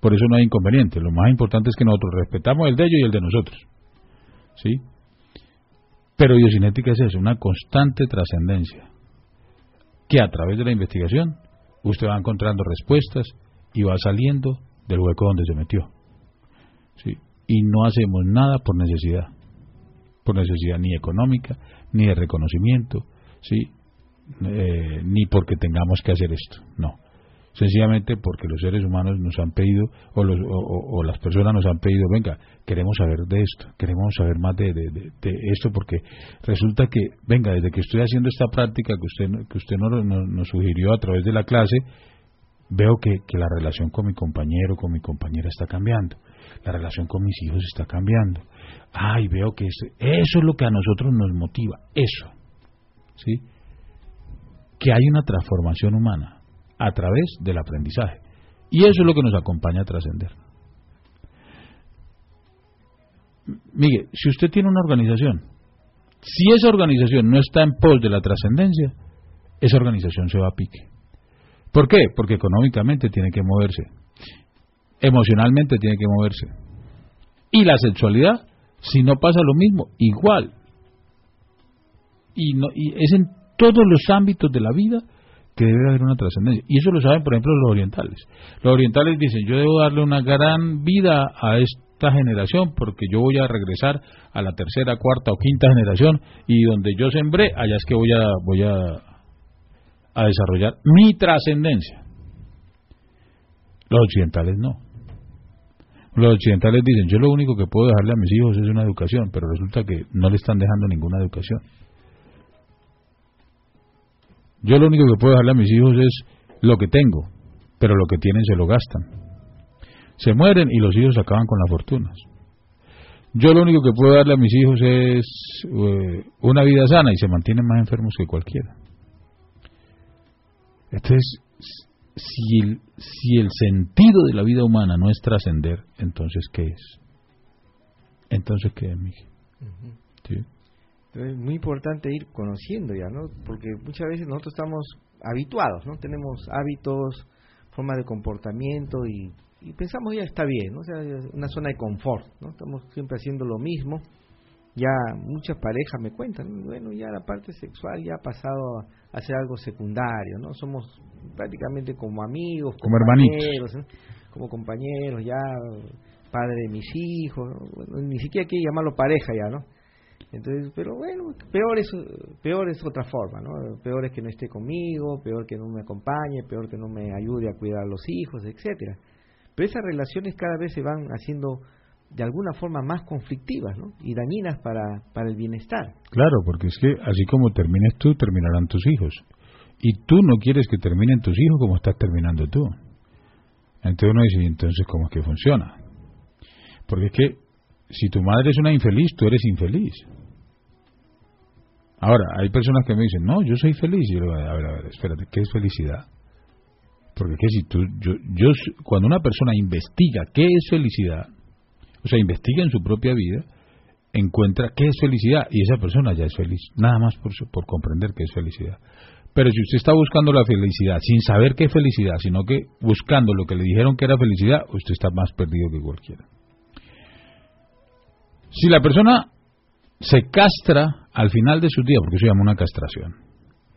Por eso no hay inconveniente. Lo más importante es que nosotros respetamos el de ellos y el de nosotros. ¿sí? Pero biocinética es eso, una constante trascendencia, que a través de la investigación usted va encontrando respuestas y va saliendo del hueco donde se metió. ¿sí? Y no hacemos nada por necesidad, por necesidad ni económica, ni de reconocimiento, ¿sí? Eh, ni porque tengamos que hacer esto, no sencillamente porque los seres humanos nos han pedido, o, los, o, las personas nos han pedido, venga, queremos saber de esto, queremos saber más de, esto, porque resulta que, venga, desde que estoy haciendo esta práctica que usted, que usted nos, nos, sugirió a través de la clase, veo que, la relación con mi compañero, con mi compañera está cambiando, la relación con mis hijos está cambiando. Ay, veo que eso es lo que a nosotros nos motiva, eso, ¿sí? Que hay una transformación humana a través del aprendizaje. Y eso es lo que nos acompaña a trascender. Miguel, si usted tiene una organización, si esa organización no está en pos de la trascendencia, esa organización se va a pique. ¿Por qué? Porque económicamente tiene que moverse, emocionalmente tiene que moverse. Y la sexualidad, si no pasa lo mismo, igual. Y, no, y es en todos los ámbitos de la vida que debe haber una trascendencia. Y eso lo saben, por ejemplo, los orientales. Los orientales dicen, yo debo darle una gran vida a esta generación porque yo voy a regresar a la tercera, cuarta o quinta generación y donde yo sembré, allá es que voy a, voy a, a desarrollar mi trascendencia. Los occidentales no. Los occidentales dicen, yo lo único que puedo dejarle a mis hijos es una educación, pero resulta que no le están dejando ninguna educación. Yo lo único que puedo darle a mis hijos es lo que tengo, pero lo que tienen se lo gastan. Se mueren y los hijos acaban con las fortunas. Yo lo único que puedo darle a mis hijos es eh, una vida sana y se mantienen más enfermos que cualquiera. Entonces, si el, si el sentido de la vida humana no es trascender, entonces ¿qué es? Entonces ¿qué es, Miguel? ¿Sí? Es muy importante ir conociendo ya, ¿no? Porque muchas veces nosotros estamos habituados, ¿no? Tenemos hábitos, formas de comportamiento y, pensamos ya está bien, ¿no? O sea, una zona de confort, ¿no? Estamos siempre haciendo lo mismo. Ya muchas parejas me cuentan, bueno, ya la parte sexual ya ha pasado a, ser algo secundario, ¿no? Somos prácticamente como amigos, como hermanitos, como compañeros, ya padre de mis hijos, ni siquiera hay que llamarlo pareja ya, ¿no? Entonces, pero bueno, peor es, peor es otra forma, ¿no? Peor es que no esté conmigo, peor que no me acompañe, peor que no me ayude a cuidar a los hijos, etcétera. Pero esas relaciones cada vez se van haciendo de alguna forma más conflictivas, ¿no? Y dañinas para, para el bienestar. Claro, porque es que así como termines tú, terminarán tus hijos. Y tú no quieres que terminen tus hijos como estás terminando tú. Entonces uno dice, entonces, ¿cómo es que funciona? Porque es que si tu madre es una infeliz, tú eres infeliz. Ahora, hay personas que me dicen, no, yo soy feliz. Y yo digo, a ver, a ver, espérate, ¿qué es felicidad? Porque que si tú, yo, yo, cuando una persona investiga qué es felicidad, o sea, investiga en su propia vida, encuentra qué es felicidad y esa persona ya es feliz, nada más por, por comprender qué es felicidad. Pero si usted está buscando la felicidad sin saber qué es felicidad, sino que buscando lo que le dijeron que era felicidad, usted está más perdido que cualquiera. Si la persona se castra al final de su día, porque eso se llama una castración,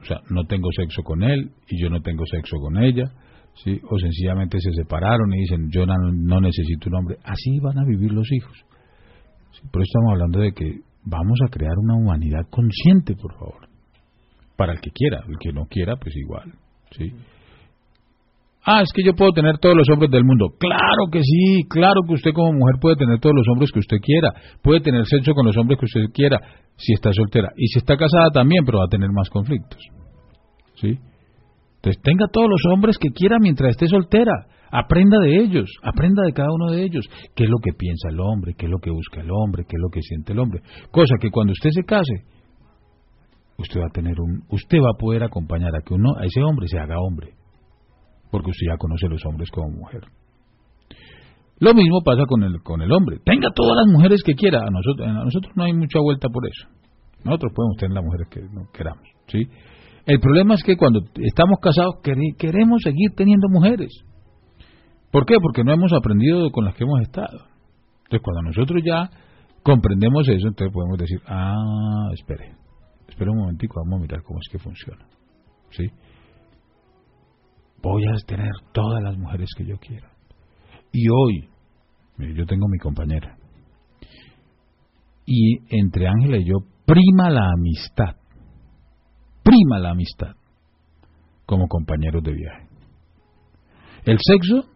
o sea, no tengo sexo con él y yo no tengo sexo con ella, ¿sí? o sencillamente se separaron y dicen yo no, necesito un hombre, así van a vivir los hijos. Por eso estamos hablando de que vamos a crear una humanidad consciente, por favor para el que quiera, el que no quiera, pues igual, ¿sí? Ah, es que yo puedo tener todos los hombres del mundo. Claro que sí, claro que usted como mujer puede tener todos los hombres que usted quiera, puede tener sexo con los hombres que usted quiera, si está soltera. Y si está casada también, pero va a tener más conflictos. ¿Sí? Entonces tenga todos los hombres que quiera mientras esté soltera. Aprenda de ellos, aprenda de cada uno de ellos. ¿Qué es lo que piensa el hombre? ¿Qué es lo que busca el hombre? ¿Qué es lo que siente el hombre? Cosa que cuando usted se case, usted va a tener un, usted va a poder acompañar a que uno, a ese hombre se haga hombre, porque usted ya conoce a los hombres como mujer. Lo mismo pasa con el, con el hombre. Tenga todas las mujeres que quiera. A nosotros, a nosotros no hay mucha vuelta por eso. Nosotros podemos tener las mujeres que queramos. ¿sí? El problema es que cuando estamos casados queremos seguir teniendo mujeres. ¿Por qué? Porque no hemos aprendido con las que hemos estado. Entonces, cuando nosotros ya comprendemos eso, entonces podemos decir, ah, espere, Espera un momentico, vamos a mirar cómo es que funciona. ¿Sí? Voy a tener todas las mujeres que yo quiera. Y hoy, yo tengo mi compañera. Y entre Ángela y yo prima la amistad. Prima la amistad como compañeros de viaje. El sexo,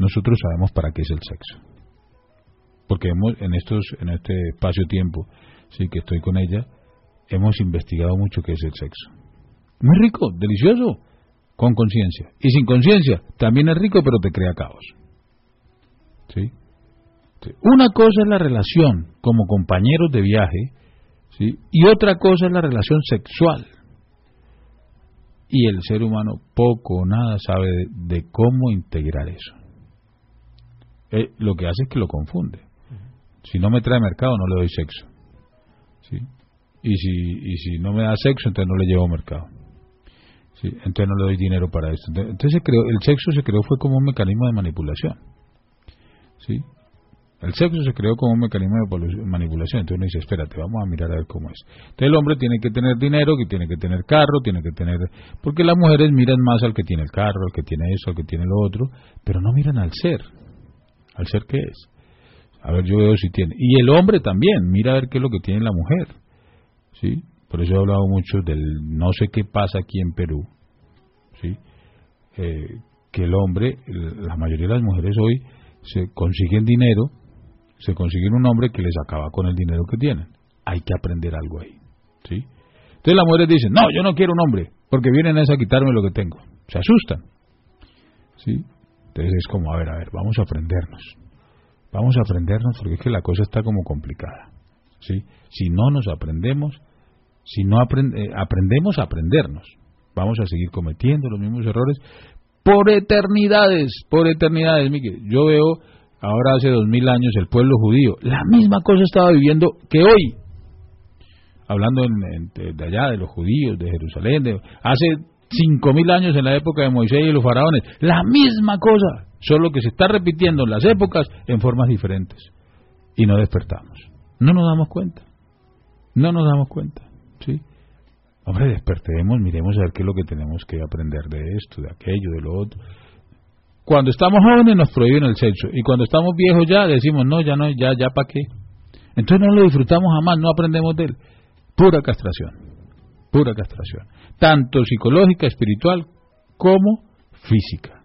nosotros sabemos para qué es el sexo. Porque hemos, en estos en este espacio-tiempo sí que estoy con ella, hemos investigado mucho qué es el sexo. Muy rico, delicioso, con conciencia. Y sin conciencia, también es rico, pero te crea caos. ¿Sí? Una cosa es la relación como compañeros de viaje, ¿sí? y otra cosa es la relación sexual. Y el ser humano poco o nada sabe de, cómo integrar eso. Eh, lo que hace es que lo confunde. Si no me trae mercado, no le doy sexo. ¿Sí? y si, y si no me da sexo, entonces no le llevo mercado. ¿Sí? Entonces no le doy dinero para esto. Entonces el sexo se creó fue como un mecanismo de manipulación. ¿Sí? El sexo se creó como un mecanismo de manipulación. Entonces uno dice, espérate, vamos a mirar a ver cómo es. Entonces el hombre tiene que tener dinero, que tiene que tener carro, tiene que tener... Porque las mujeres miran más al que tiene el carro, al que tiene eso, al que tiene lo otro, pero no miran al ser. Al ser que es. A ver, yo veo si tiene. Y el hombre también, mira a ver qué es lo que tiene la mujer. ¿sí? Por eso he hablado mucho del no sé qué pasa aquí en Perú, ¿sí? Eh, que el hombre, la mayoría de las mujeres hoy se consiguen dinero, se consiguen un hombre que les acaba con el dinero que tienen. Hay que aprender algo ahí, ¿sí? Entonces las mujeres dicen, no, yo no quiero un hombre, porque vienen a quitarme lo que tengo. Se asustan, ¿sí? Entonces es como, a ver, a ver, vamos a aprendernos. Vamos a aprendernos porque es que la cosa está como complicada, ¿sí? Si no nos aprendemos, si no eh, aprendemos a aprendernos, vamos a seguir cometiendo los mismos errores por eternidades, por eternidades. Miguel, yo veo ahora hace dos mil años el pueblo judío, la misma cosa estaba viviendo que hoy. Hablando de allá, de los judíos, de Jerusalén, de, hace cinco mil años en la época de Moisés y los faraones, la misma cosa, solo que se está repitiendo en las épocas en formas diferentes. Y no despertamos. No nos damos cuenta. No nos damos cuenta. ¿Sí? Hombre, despertemos, miremos a ver qué es lo que tenemos que aprender de esto, de aquello, de lo otro. Cuando estamos jóvenes nos prohíben el sexo y cuando estamos viejos ya decimos, no, ya no, ya, ya para qué. Entonces no lo disfrutamos jamás, no aprendemos de él. Pura castración, pura castración. Tanto psicológica, espiritual, como física.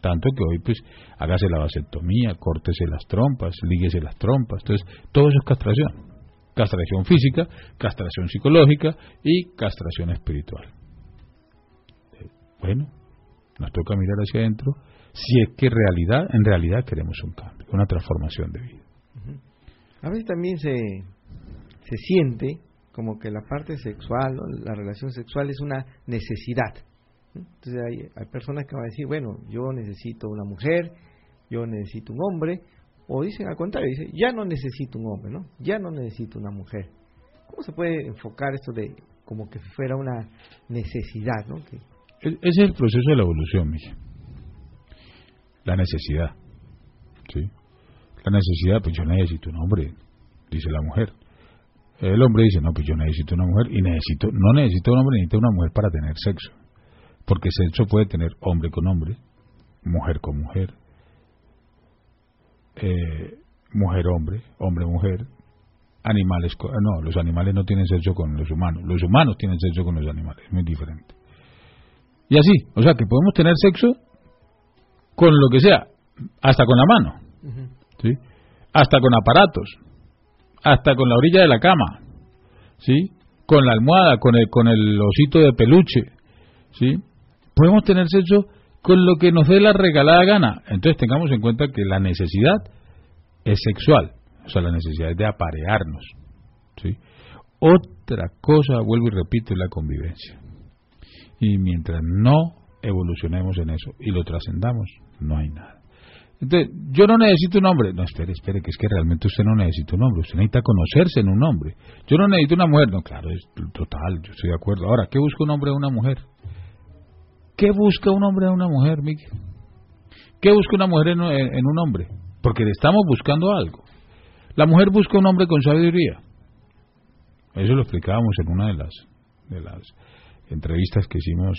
Tanto que hoy, pues, hágase la vasectomía, córtese las trompas, líguese las trompas. Entonces, todo eso es castración castración física, castración psicológica y castración espiritual. Bueno, nos toca mirar hacia adentro si es que realidad, en realidad queremos un cambio, una transformación de vida. A veces también se, se siente como que la parte sexual, la relación sexual es una necesidad. Entonces hay, hay personas que van a decir, bueno, yo necesito una mujer, yo necesito un hombre, o dicen al contrario, dicen, ya no necesito un hombre, ¿no? Ya no necesito una mujer. ¿Cómo se puede enfocar esto de como que fuera una necesidad, ¿no? Ese es el proceso de la evolución, mija. La necesidad. ¿Sí? La necesidad, pues yo necesito un hombre, dice la mujer. El hombre dice, no, pues yo necesito una mujer y necesito, no necesito un hombre, necesito una mujer para tener sexo. Porque sexo puede tener hombre con hombre, mujer con mujer, eh, mujer-hombre, hombre-mujer, animales, con, no, los animales no tienen sexo con los humanos, los humanos tienen sexo con los animales, es muy diferente. Y así, o sea que podemos tener sexo con lo que sea, hasta con la mano, ¿sí? hasta con aparatos, hasta con la orilla de la cama, ¿sí? con la almohada, con el, con el osito de peluche, ¿sí? podemos tener sexo con lo que nos dé la regalada gana. Entonces tengamos en cuenta que la necesidad es sexual, o sea, la necesidad es de aparearnos. ¿sí? Otra cosa, vuelvo y repito, es la convivencia. Y mientras no evolucionemos en eso y lo trascendamos, no hay nada. Entonces, yo no necesito un hombre. No, espere, espere, que es que realmente usted no necesita un hombre. Usted necesita conocerse en un hombre. Yo no necesito una mujer. No, claro, es total, yo estoy de acuerdo. Ahora, ¿qué busca un hombre o una mujer? ¿Qué busca un hombre en una mujer, Miguel? ¿Qué busca una mujer en, un hombre? Porque le estamos buscando algo. La mujer busca un hombre con sabiduría. Eso lo explicábamos en una de las, de las entrevistas que hicimos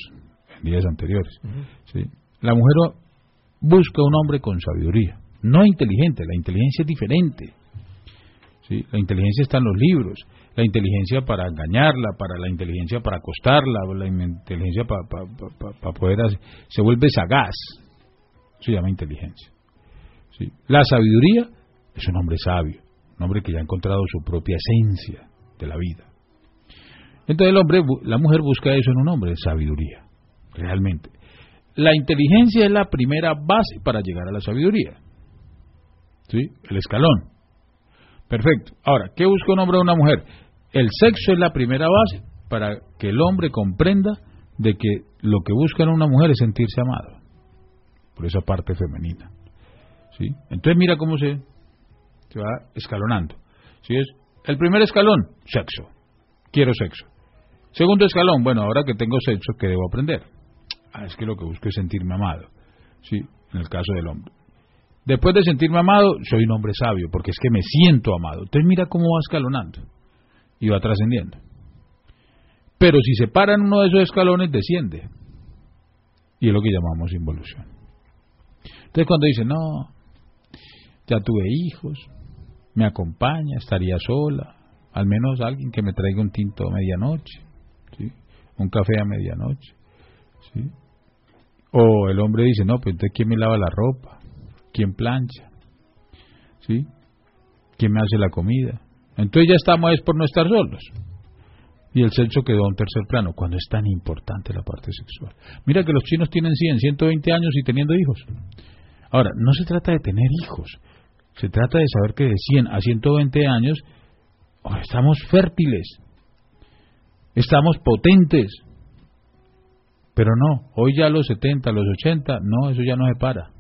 en días anteriores. ¿sí? La mujer busca un hombre con sabiduría, no inteligente. La inteligencia es diferente. ¿sí? La inteligencia está en los libros la inteligencia para engañarla, para la inteligencia para acostarla, la inteligencia para poder hacer, se vuelve sagaz. se llama inteligencia. La sabiduría es un hombre sabio, un hombre que ya ha encontrado su propia esencia de la vida. Entonces el hombre, la mujer busca eso en un hombre, sabiduría, realmente. La inteligencia es la primera base para llegar a la sabiduría. ¿Sí? El escalón. Perfecto. Ahora, ¿qué busca un hombre o una mujer? El sexo es la primera base para que el hombre comprenda de que lo que busca en una mujer es sentirse amado por esa parte femenina. ¿sí? Entonces mira cómo se, va escalonando. ¿sí? Es el primer escalón, sexo. Quiero sexo. Segundo escalón, bueno, ahora que tengo sexo, ¿qué debo aprender? Ah, es que lo que busco es sentirme amado. ¿sí? En el caso del hombre. Después de sentirme amado, soy un hombre sabio, porque es que me siento amado. Entonces mira cómo va escalonando y va trascendiendo. Pero si se para en uno de esos escalones, desciende. Y es lo que llamamos involución. Entonces cuando dice, no, ya tuve hijos, me acompaña, estaría sola, al menos alguien que me traiga un tinto a medianoche, un café a medianoche. O el hombre dice, no, pues entonces ¿quién me lava la ropa? ¿Quién plancha? ¿Sí? ¿Quién me hace la comida? Entonces ya estamos es por no estar solos. Y el sexo quedó a un tercer plano, cuando es tan importante la parte sexual. Mira que los chinos tienen 100, 120 años y teniendo hijos. Ahora, no se trata de tener hijos, se trata de saber que de 100 a 120 años oh, estamos fértiles, estamos potentes. Pero no, hoy ya a los 70, a los 80, no, eso ya no se para,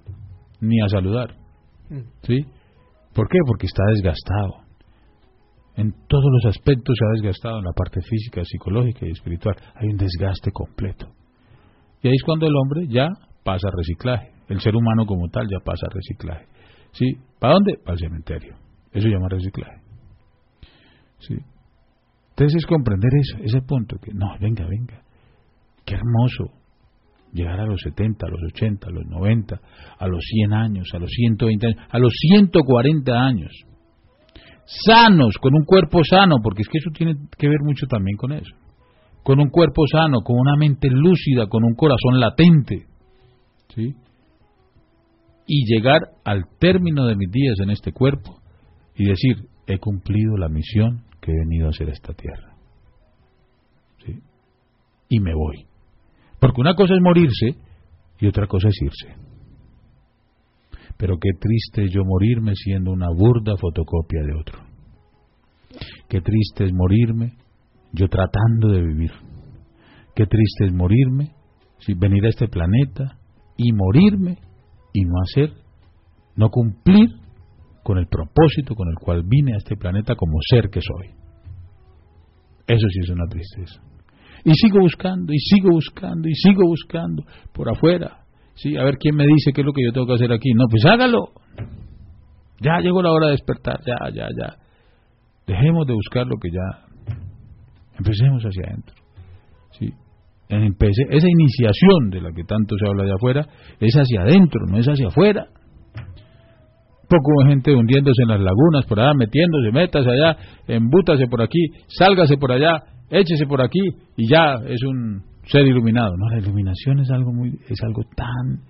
ni a saludar. Mm. ¿Sí? ¿Por qué? Porque está desgastado en todos los aspectos se ha desgastado, en la parte física, psicológica y espiritual. Hay un desgaste completo. Y ahí es cuando el hombre ya pasa a reciclaje. El ser humano como tal ya pasa a reciclaje. ¿Sí? ¿Para dónde? Para el cementerio. Eso llama reciclaje. Entonces es comprender eso, ese punto, que no, venga, venga. Qué hermoso llegar a los 70, a los 80, a los 90, a los 100 años, a los 120 años, a los 140 años sanos, con un cuerpo sano, porque es que eso tiene que ver mucho también con eso, con un cuerpo sano, con una mente lúcida, con un corazón latente, ¿sí? Y llegar al término de mis días en este cuerpo y decir, he cumplido la misión que he venido a hacer a esta tierra. ¿Sí? Y me voy. Porque una cosa es morirse y otra cosa es irse. Pero qué triste yo morirme siendo una burda fotocopia de otro. Qué triste es morirme yo tratando de vivir. Qué triste es morirme, si venir a este planeta y morirme y no hacer, no cumplir con el propósito con el cual vine a este planeta como ser que soy. Eso sí es una tristeza. Y sigo buscando, y sigo buscando, y sigo buscando por afuera. Sí, a ver quién me dice qué es lo que yo tengo que hacer aquí. No, pues hágalo. Ya llegó la hora de despertar, ya, ya, ya. Dejemos de buscar lo que ya. Empecemos hacia adentro. ¿sí? esa iniciación de la que tanto se habla de afuera es hacia adentro, no es hacia afuera. Poco gente hundiéndose en las lagunas, por allá, metiéndose, métase allá, embútase por aquí, sálgase por allá, échese por aquí y ya es un ser iluminado. No, la iluminación es algo muy, es algo tan,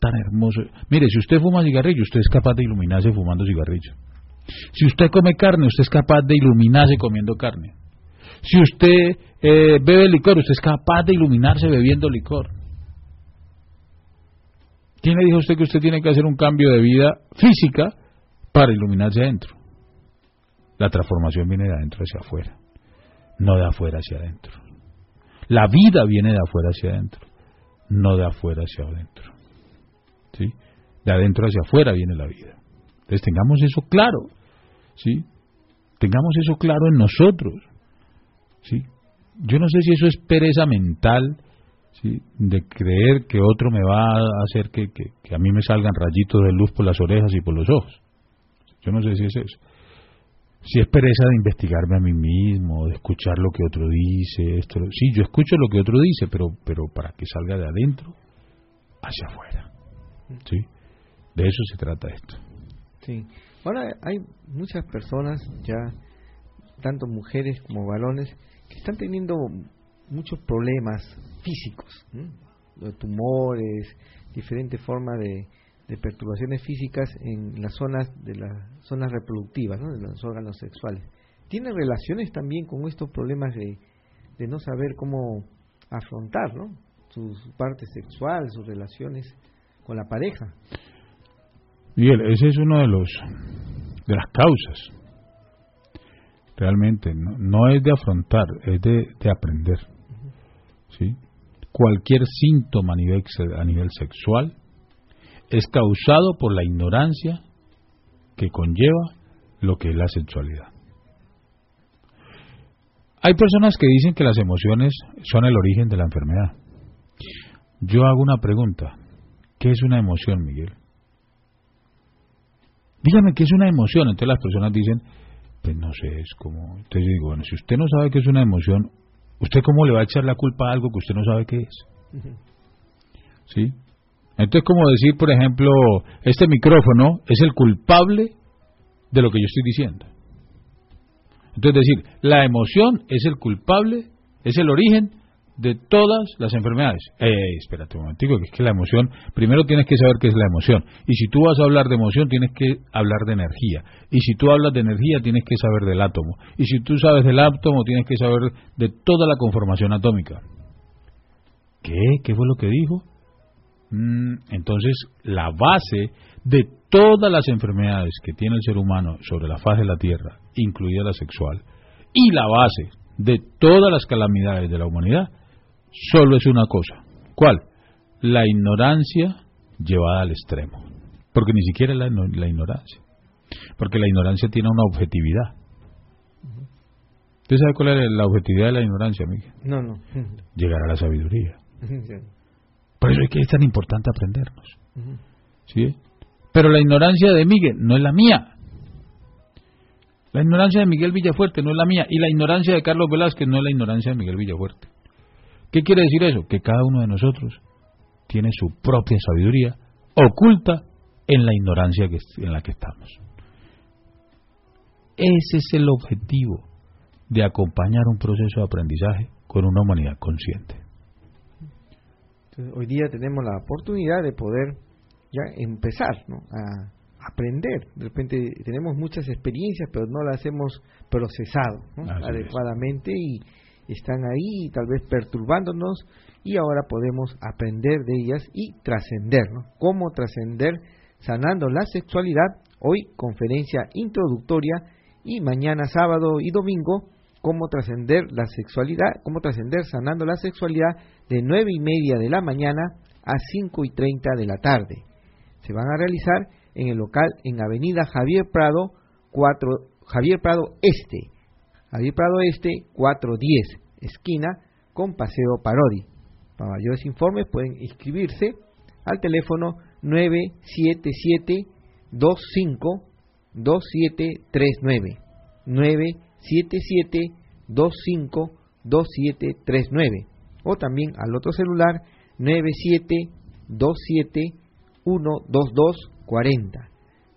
tan hermoso. Mire, si usted fuma cigarrillo, usted es capaz de iluminarse fumando cigarrillo. Si usted come carne, usted es capaz de iluminarse comiendo carne. Si usted eh, bebe licor, usted es capaz de iluminarse bebiendo licor. ¿Quién le dijo a usted que usted tiene que hacer un cambio de vida física para iluminarse adentro? La transformación viene de adentro hacia afuera, no de afuera hacia adentro. La vida viene de afuera hacia adentro, no de afuera hacia adentro. ¿Sí? De adentro hacia afuera viene la vida. Entonces tengamos eso claro, ¿sí? Tengamos eso claro en nosotros, ¿sí? Yo no sé si eso es pereza mental, ¿sí? De creer que otro me va a hacer que, que, a mí me salgan rayitos de luz por las orejas y por los ojos. Yo no sé si es eso. Si es pereza de investigarme a mí mismo, de escuchar lo que otro dice, esto, sí, yo escucho lo que otro dice, pero, pero para que salga de adentro hacia afuera. ¿Sí? De eso se trata esto. Sí. Ahora hay muchas personas ya, tanto mujeres como varones, que están teniendo muchos problemas físicos, tumores, diferentes formas de, perturbaciones físicas en las zonas de las zonas reproductivas, de los órganos sexuales. ¿Tiene relaciones también con estos problemas de, de no saber cómo afrontar ¿no? su, parte sexual, sus relaciones con la pareja? Miguel, ese es uno de los de las causas realmente no, es de afrontar, es de, aprender. ¿sí? Cualquier síntoma a nivel, a nivel sexual es causado por la ignorancia que conlleva lo que es la sexualidad. Hay personas que dicen que las emociones son el origen de la enfermedad. Yo hago una pregunta. ¿Qué es una emoción, Miguel? Dígame qué es una emoción. Entonces las personas dicen, pues no sé, es como, entonces yo digo, bueno, si usted no sabe qué es una emoción, ¿usted cómo le va a echar la culpa a algo que usted no sabe qué es? ¿Sí? Entonces, como decir, por ejemplo, este micrófono es el culpable de lo que yo estoy diciendo. Entonces, decir, la emoción es el culpable, es el origen de todas las enfermedades. Eh, espérate un momentico, que es que la emoción, primero tienes que saber qué es la emoción. Y si tú vas a hablar de emoción, tienes que hablar de energía. Y si tú hablas de energía, tienes que saber del átomo. Y si tú sabes del átomo, tienes que saber de toda la conformación atómica. ¿Qué? ¿Qué fue lo que dijo? Mm, entonces, la base de todas las enfermedades que tiene el ser humano sobre la faz de la Tierra, incluida la sexual, y la base de todas las calamidades de la humanidad, solo es una cosa. ¿Cuál? La ignorancia llevada al extremo. Porque ni siquiera la, la ignorancia. Porque la ignorancia tiene una objetividad. ¿Usted sabe cuál es la objetividad de la ignorancia, Miguel? No, no. Llegar a la sabiduría. Por eso es que es tan importante aprendernos. ¿Sí? Pero la ignorancia de Miguel no es la mía. La ignorancia de Miguel Villafuerte no es la mía. Y la ignorancia de Carlos Velázquez no es la ignorancia de Miguel Villafuerte. ¿Qué quiere decir eso? Que cada uno de nosotros tiene su propia sabiduría oculta en la ignorancia en la que estamos. Ese es el objetivo de acompañar un proceso de aprendizaje con una humanidad consciente. Hoy día tenemos la oportunidad de poder ya empezar a aprender. De repente tenemos muchas experiencias, pero no las hemos procesado adecuadamente y están ahí tal vez perturbándonos y ahora podemos aprender de ellas y trascender. ¿Cómo trascender sanando la sexualidad? Hoy conferencia introductoria y mañana sábado y domingo cómo trascender la sexualidad, cómo trascender sanando la sexualidad de nueve y media de la mañana a cinco y treinta de la tarde. Se van a realizar en el local en Avenida Javier Prado 4 Javier Prado Este. Javier Prado Este 410, esquina con Paseo Parodi. Para mayores informes pueden inscribirse al teléfono 977 25 2739 977 25 2739 o también al otro celular 9727 12240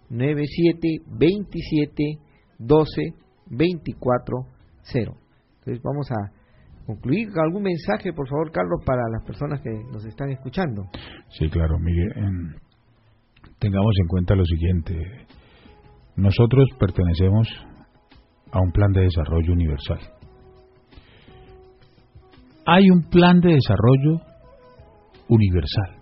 9727 12 24 0. Entonces vamos a concluir algún mensaje, por favor, Carlos, para las personas que nos están escuchando. Sí, claro, Miguel. tengamos en cuenta lo siguiente. Nosotros pertenecemos a un plan de desarrollo universal. Hay un plan de desarrollo universal.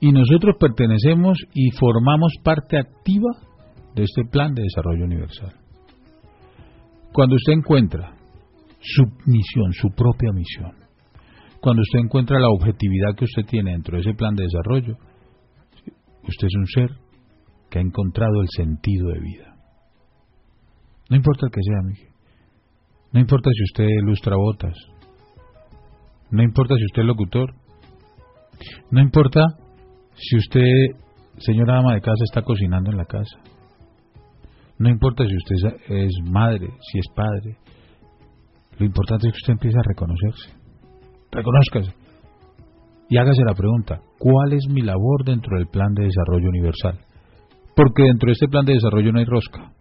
Y nosotros pertenecemos y formamos parte activa de este plan de desarrollo universal. Cuando usted encuentra su misión, su propia misión, cuando usted encuentra la objetividad que usted tiene dentro de ese plan de desarrollo, usted es un ser que ha encontrado el sentido de vida. No importa el que sea. No importa si usted ilustra botas. No importa si usted es locutor. No importa si usted, señora ama de casa, está cocinando en la casa. No importa si usted es madre, si es padre. Lo importante es que usted empiece a reconocerse. Reconózcase. Y hágase la pregunta, ¿cuál es mi labor dentro del plan de desarrollo universal? Porque dentro de este plan de desarrollo no hay rosca.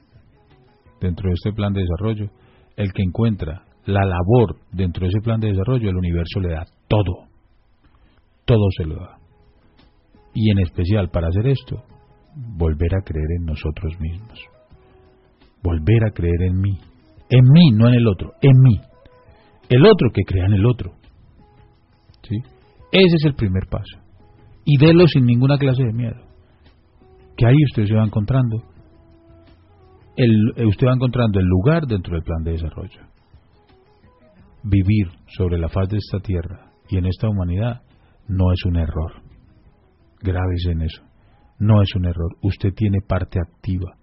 Dentro de este plan de desarrollo, el que encuentra la labor dentro de ese plan de desarrollo, el universo le da todo. Todo se lo da. Y en especial para hacer esto, volver a creer en nosotros mismos volver a creer en mí. En mí, no en el otro, en mí. El otro que crea en el otro. ¿Sí? Ese es el primer paso. Y délo sin ninguna clase de miedo. Que ahí usted se va encontrando. El, eh, usted va encontrando el lugar dentro del plan de desarrollo. Vivir sobre la faz de esta tierra y en esta humanidad no es un error. Grábese en eso. No es un error. Usted tiene parte activa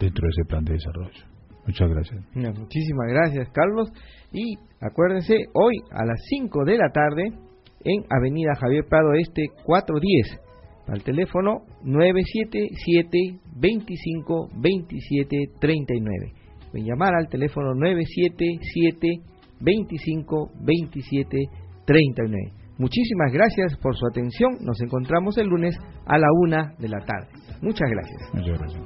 dentro de ese plan de desarrollo. Muchas gracias. Muchísimas gracias, Carlos. Y acuérdense, hoy a las 5 de la tarde en Avenida Javier Prado Este 410, al teléfono 977 25 27 39. Pueden llamar al teléfono 977 25 27 39. Muchísimas gracias por su atención. Nos encontramos el lunes a la una de la tarde. Muchas gracias. Muchas gracias.